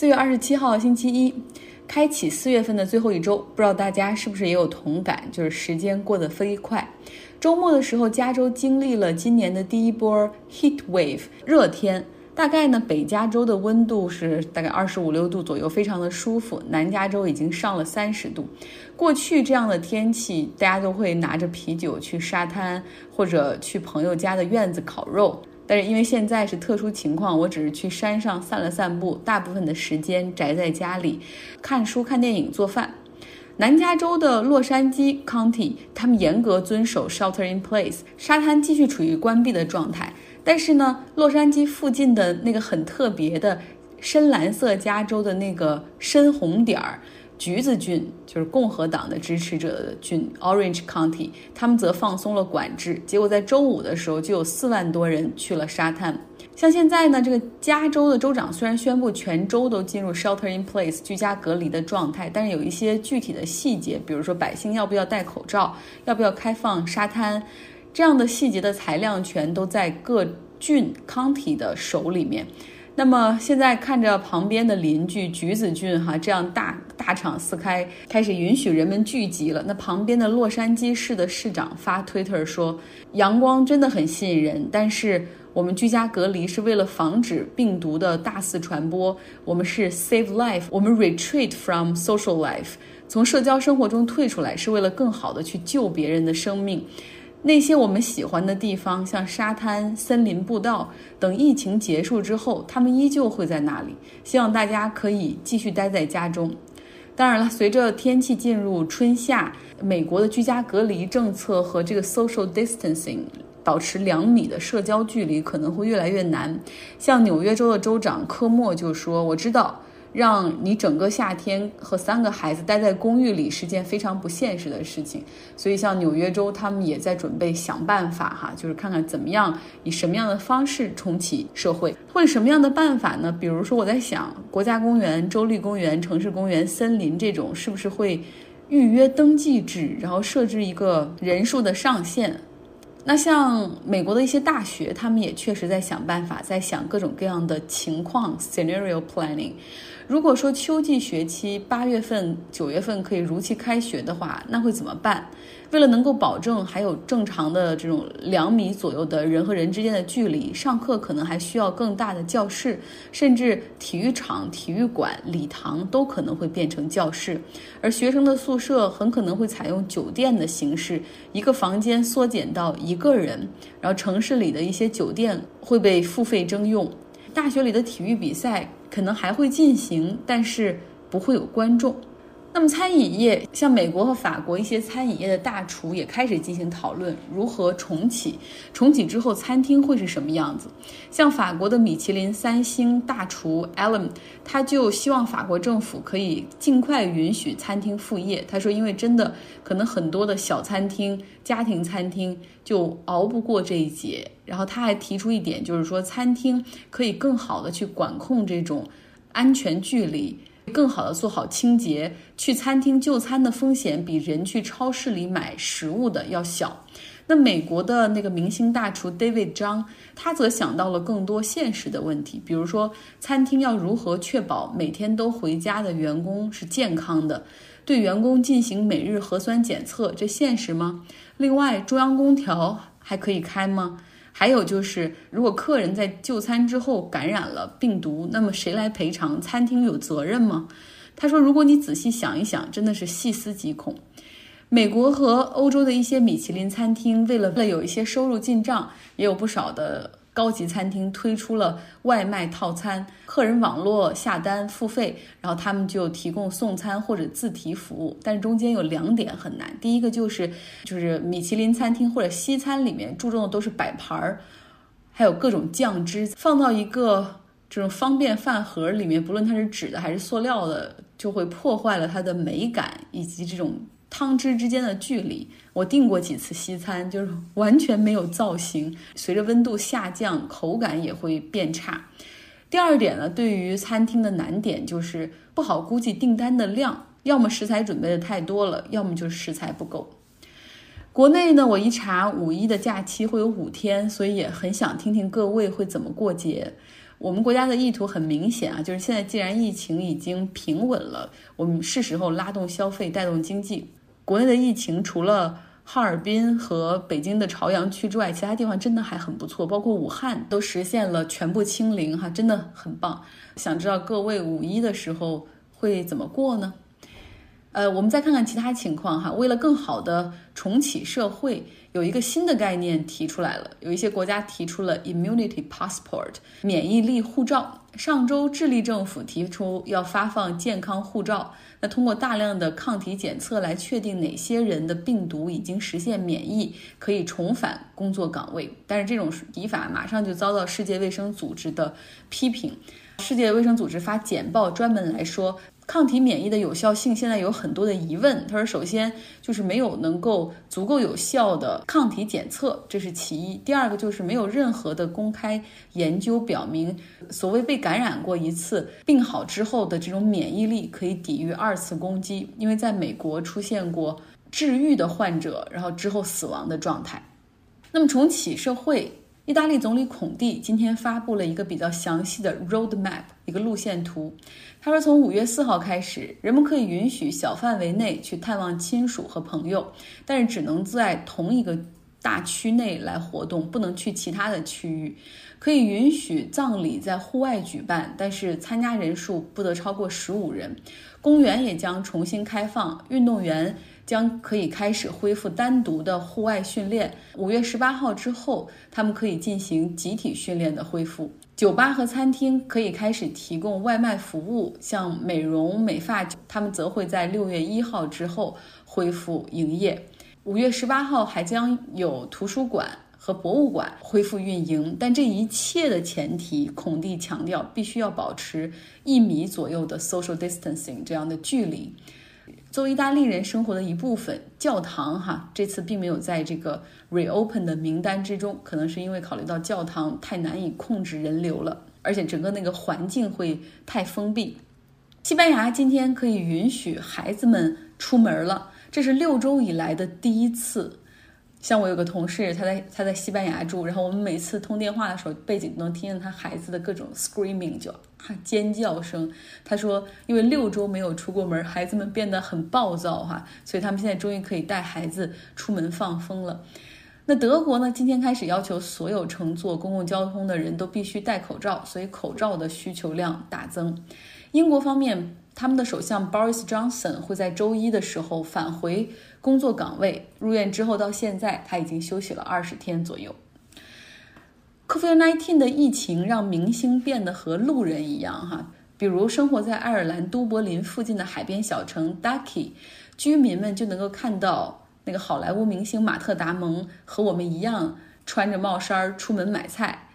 四月二十七号星期一，开启四月份的最后一周，不知道大家是不是也有同感？就是时间过得飞快。周末的时候，加州经历了今年的第一波 heat wave 热天。大概呢，北加州的温度是大概二十五六度左右，非常的舒服。南加州已经上了三十度。过去这样的天气，大家都会拿着啤酒去沙滩，或者去朋友家的院子烤肉。但是因为现在是特殊情况，我只是去山上散了散步，大部分的时间宅在家里，看书、看电影、做饭。南加州的洛杉矶 County，他们严格遵守 Shelter in Place，沙滩继续处于关闭的状态。但是呢，洛杉矶附近的那个很特别的深蓝色加州的那个深红点儿，橘子郡就是共和党的支持者的郡 Orange County，他们则放松了管制。结果在周五的时候，就有四万多人去了沙滩。像现在呢，这个加州的州长虽然宣布全州都进入 Shelter in Place 居家隔离的状态，但是有一些具体的细节，比如说百姓要不要戴口罩，要不要开放沙滩。这样的细节的裁量权都在各郡 county 的手里面。那么现在看着旁边的邻居橘子郡哈，这样大大厂四开，开始允许人们聚集了。那旁边的洛杉矶市的市长发推特说：“阳光真的很吸引人，但是我们居家隔离是为了防止病毒的大肆传播。我们是 save life，我们 retreat from social life，从社交生活中退出来，是为了更好的去救别人的生命。”那些我们喜欢的地方，像沙滩、森林步道等，疫情结束之后，他们依旧会在那里。希望大家可以继续待在家中。当然了，随着天气进入春夏，美国的居家隔离政策和这个 social distancing 保持两米的社交距离可能会越来越难。像纽约州的州长科莫就说：“我知道。”让你整个夏天和三个孩子待在公寓里是件非常不现实的事情，所以像纽约州他们也在准备想办法哈，就是看看怎么样以什么样的方式重启社会，或者什么样的办法呢？比如说我在想，国家公园、州立公园、城市公园、森林这种是不是会预约登记制，然后设置一个人数的上限？那像美国的一些大学，他们也确实在想办法，在想各种各样的情况 （scenario planning）。如果说秋季学期八月份、九月份可以如期开学的话，那会怎么办？为了能够保证还有正常的这种两米左右的人和人之间的距离，上课可能还需要更大的教室，甚至体育场、体育馆、礼堂都可能会变成教室，而学生的宿舍很可能会采用酒店的形式，一个房间缩减到一个人，然后城市里的一些酒店会被付费征用，大学里的体育比赛。可能还会进行，但是不会有观众。那么餐饮业，像美国和法国一些餐饮业的大厨也开始进行讨论，如何重启。重启之后，餐厅会是什么样子？像法国的米其林三星大厨 Alan，他就希望法国政府可以尽快允许餐厅复业。他说，因为真的可能很多的小餐厅、家庭餐厅就熬不过这一劫。然后他还提出一点，就是说餐厅可以更好的去管控这种安全距离。更好的做好清洁，去餐厅就餐的风险比人去超市里买食物的要小。那美国的那个明星大厨 David 张，他则想到了更多现实的问题，比如说餐厅要如何确保每天都回家的员工是健康的，对员工进行每日核酸检测，这现实吗？另外，中央空调还可以开吗？还有就是，如果客人在就餐之后感染了病毒，那么谁来赔偿？餐厅有责任吗？他说，如果你仔细想一想，真的是细思极恐。美国和欧洲的一些米其林餐厅为了为了有一些收入进账，也有不少的。高级餐厅推出了外卖套餐，客人网络下单付费，然后他们就提供送餐或者自提服务。但中间有两点很难，第一个就是就是米其林餐厅或者西餐里面注重的都是摆盘儿，还有各种酱汁，放到一个这种方便饭盒里面，不论它是纸的还是塑料的，就会破坏了它的美感以及这种。汤汁之间的距离，我订过几次西餐，就是完全没有造型。随着温度下降，口感也会变差。第二点呢，对于餐厅的难点就是不好估计订单的量，要么食材准备的太多了，要么就是食材不够。国内呢，我一查五一的假期会有五天，所以也很想听听各位会怎么过节。我们国家的意图很明显啊，就是现在既然疫情已经平稳了，我们是时候拉动消费、带动经济。国内的疫情除了哈尔滨和北京的朝阳区之外，其他地方真的还很不错，包括武汉都实现了全部清零，哈，真的很棒。想知道各位五一的时候会怎么过呢？呃，我们再看看其他情况哈。为了更好的重启社会，有一个新的概念提出来了。有一些国家提出了 immunity passport 免疫力护照。上周，智利政府提出要发放健康护照，那通过大量的抗体检测来确定哪些人的病毒已经实现免疫，可以重返工作岗位。但是这种提法马上就遭到世界卫生组织的批评。世界卫生组织发简报专门来说。抗体免疫的有效性现在有很多的疑问。他说，首先就是没有能够足够有效的抗体检测，这是其一。第二个就是没有任何的公开研究表明，所谓被感染过一次病好之后的这种免疫力可以抵御二次攻击。因为在美国出现过治愈的患者，然后之后死亡的状态。那么重启社会。意大利总理孔蒂今天发布了一个比较详细的 roadmap，一个路线图。他说，从五月四号开始，人们可以允许小范围内去探望亲属和朋友，但是只能在同一个大区内来活动，不能去其他的区域。可以允许葬礼在户外举办，但是参加人数不得超过十五人。公园也将重新开放，运动员。将可以开始恢复单独的户外训练。五月十八号之后，他们可以进行集体训练的恢复。酒吧和餐厅可以开始提供外卖服务，像美容美发，他们则会在六月一号之后恢复营业。五月十八号还将有图书馆和博物馆恢复运营，但这一切的前提，孔蒂强调必须要保持一米左右的 social distancing 这样的距离。作为意大利人生活的一部分，教堂哈这次并没有在这个 reopen 的名单之中，可能是因为考虑到教堂太难以控制人流了，而且整个那个环境会太封闭。西班牙今天可以允许孩子们出门了，这是六周以来的第一次。像我有个同事，他在他在西班牙住，然后我们每次通电话的时候，背景能听见他孩子的各种 screaming，就啊尖叫声。他说，因为六周没有出过门，孩子们变得很暴躁哈，所以他们现在终于可以带孩子出门放风了。那德国呢？今天开始要求所有乘坐公共交通的人都必须戴口罩，所以口罩的需求量大增。英国方面。他们的首相 Boris Johnson 会在周一的时候返回工作岗位。入院之后到现在，他已经休息了二十天左右。COVID-19 的疫情让明星变得和路人一样，哈，比如生活在爱尔兰都柏林附近的海边小城 Ducky，居民们就能够看到那个好莱坞明星马特·达蒙和我们一样穿着帽衫出门买菜。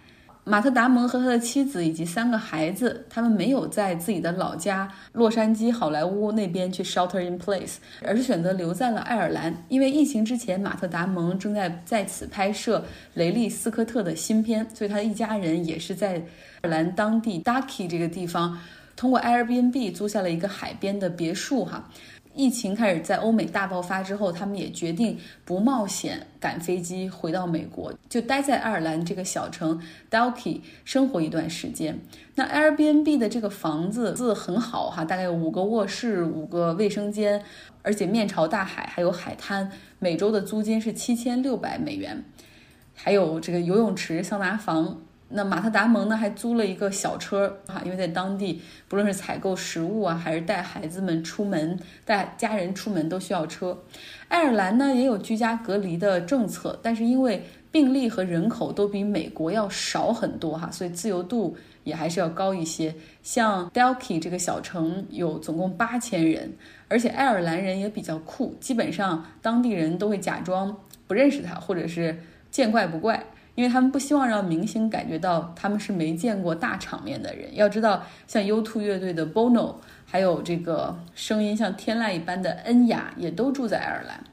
马特·达蒙和他的妻子以及三个孩子，他们没有在自己的老家洛杉矶好莱坞那边去 shelter in place，而是选择留在了爱尔兰。因为疫情之前，马特·达蒙正在在此拍摄雷利·斯科特的新片，所以他的一家人也是在爱尔兰当地 Ducky 这个地方，通过 Airbnb 租下了一个海边的别墅，哈。疫情开始在欧美大爆发之后，他们也决定不冒险赶飞机回到美国，就待在爱尔兰这个小城 Dalkey 生活一段时间。那 Airbnb 的这个房子字很好哈，大概有五个卧室、五个卫生间，而且面朝大海，还有海滩。每周的租金是七千六百美元，还有这个游泳池、桑拿房。那马特·达蒙呢，还租了一个小车哈，因为在当地，不论是采购食物啊，还是带孩子们出门、带家人出门，都需要车。爱尔兰呢，也有居家隔离的政策，但是因为病例和人口都比美国要少很多哈，所以自由度也还是要高一些。像 Dalkey 这个小城有总共八千人，而且爱尔兰人也比较酷，基本上当地人都会假装不认识他，或者是见怪不怪。因为他们不希望让明星感觉到他们是没见过大场面的人。要知道，像 U2 乐队的 Bono，还有这个声音像天籁一般的恩雅，也都住在爱尔兰。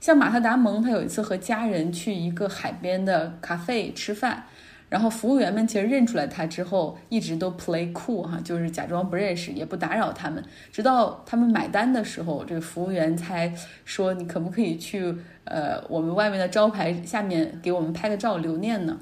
像马特·达蒙，他有一次和家人去一个海边的咖啡吃饭。然后服务员们其实认出来他之后，一直都 play cool 哈，就是假装不认识，也不打扰他们。直到他们买单的时候，这个服务员才说：“你可不可以去呃我们外面的招牌下面给我们拍个照留念呢？”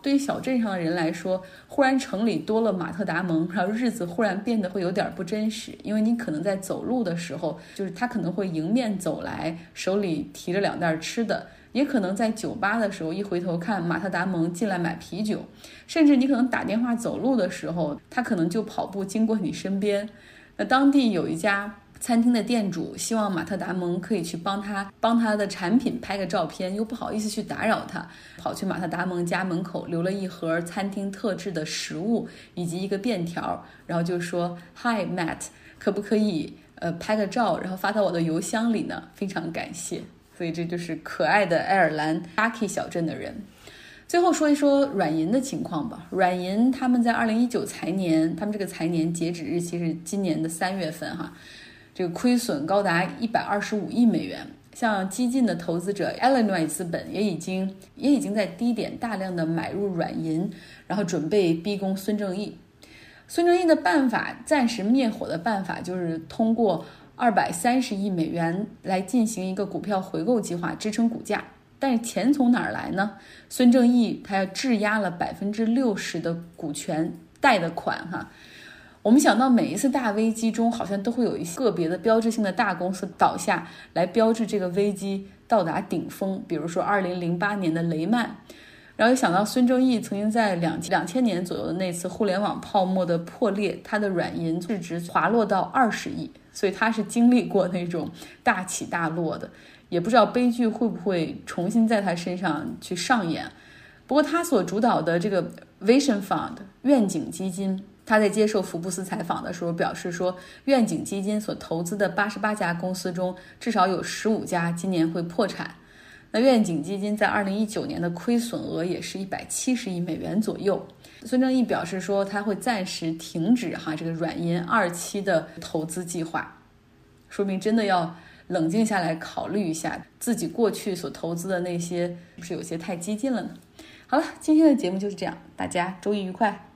对于小镇上的人来说，忽然城里多了马特达蒙，然后日子忽然变得会有点不真实，因为你可能在走路的时候，就是他可能会迎面走来，手里提着两袋吃的。也可能在酒吧的时候，一回头看马特达蒙进来买啤酒，甚至你可能打电话走路的时候，他可能就跑步经过你身边。那当地有一家餐厅的店主希望马特达蒙可以去帮他帮他的产品拍个照片，又不好意思去打扰他，跑去马特达蒙家门口留了一盒餐厅特制的食物以及一个便条，然后就说：“Hi Matt，可不可以呃拍个照，然后发到我的邮箱里呢？非常感谢。”所以这就是可爱的爱尔兰 Lucky 小镇的人。最后说一说软银的情况吧。软银他们在二零一九财年，他们这个财年截止日期是今年的三月份哈，这个亏损高达一百二十五亿美元。像激进的投资者 Illinois 资本也已经也已经在低点大量的买入软银，然后准备逼宫孙正义。孙正义的办法，暂时灭火的办法就是通过。二百三十亿美元来进行一个股票回购计划，支撑股价。但是钱从哪儿来呢？孙正义他要质押了百分之六十的股权贷的款，哈。我们想到每一次大危机中，好像都会有一些个别的标志性的大公司倒下来标志这个危机到达顶峰。比如说二零零八年的雷曼，然后又想到孙正义曾经在两两千年左右的那次互联网泡沫的破裂，他的软银市值滑落到二十亿。所以他是经历过那种大起大落的，也不知道悲剧会不会重新在他身上去上演。不过他所主导的这个 Vision Fund 愿景基金，他在接受福布斯采访的时候表示说，愿景基金所投资的八十八家公司中，至少有十五家今年会破产。那愿景基金在二零一九年的亏损额也是一百七十亿美元左右。孙正义表示说，他会暂时停止哈这个软银二期的投资计划，说明真的要冷静下来考虑一下自己过去所投资的那些是不是有些太激进了呢？好了，今天的节目就是这样，大家周一愉快。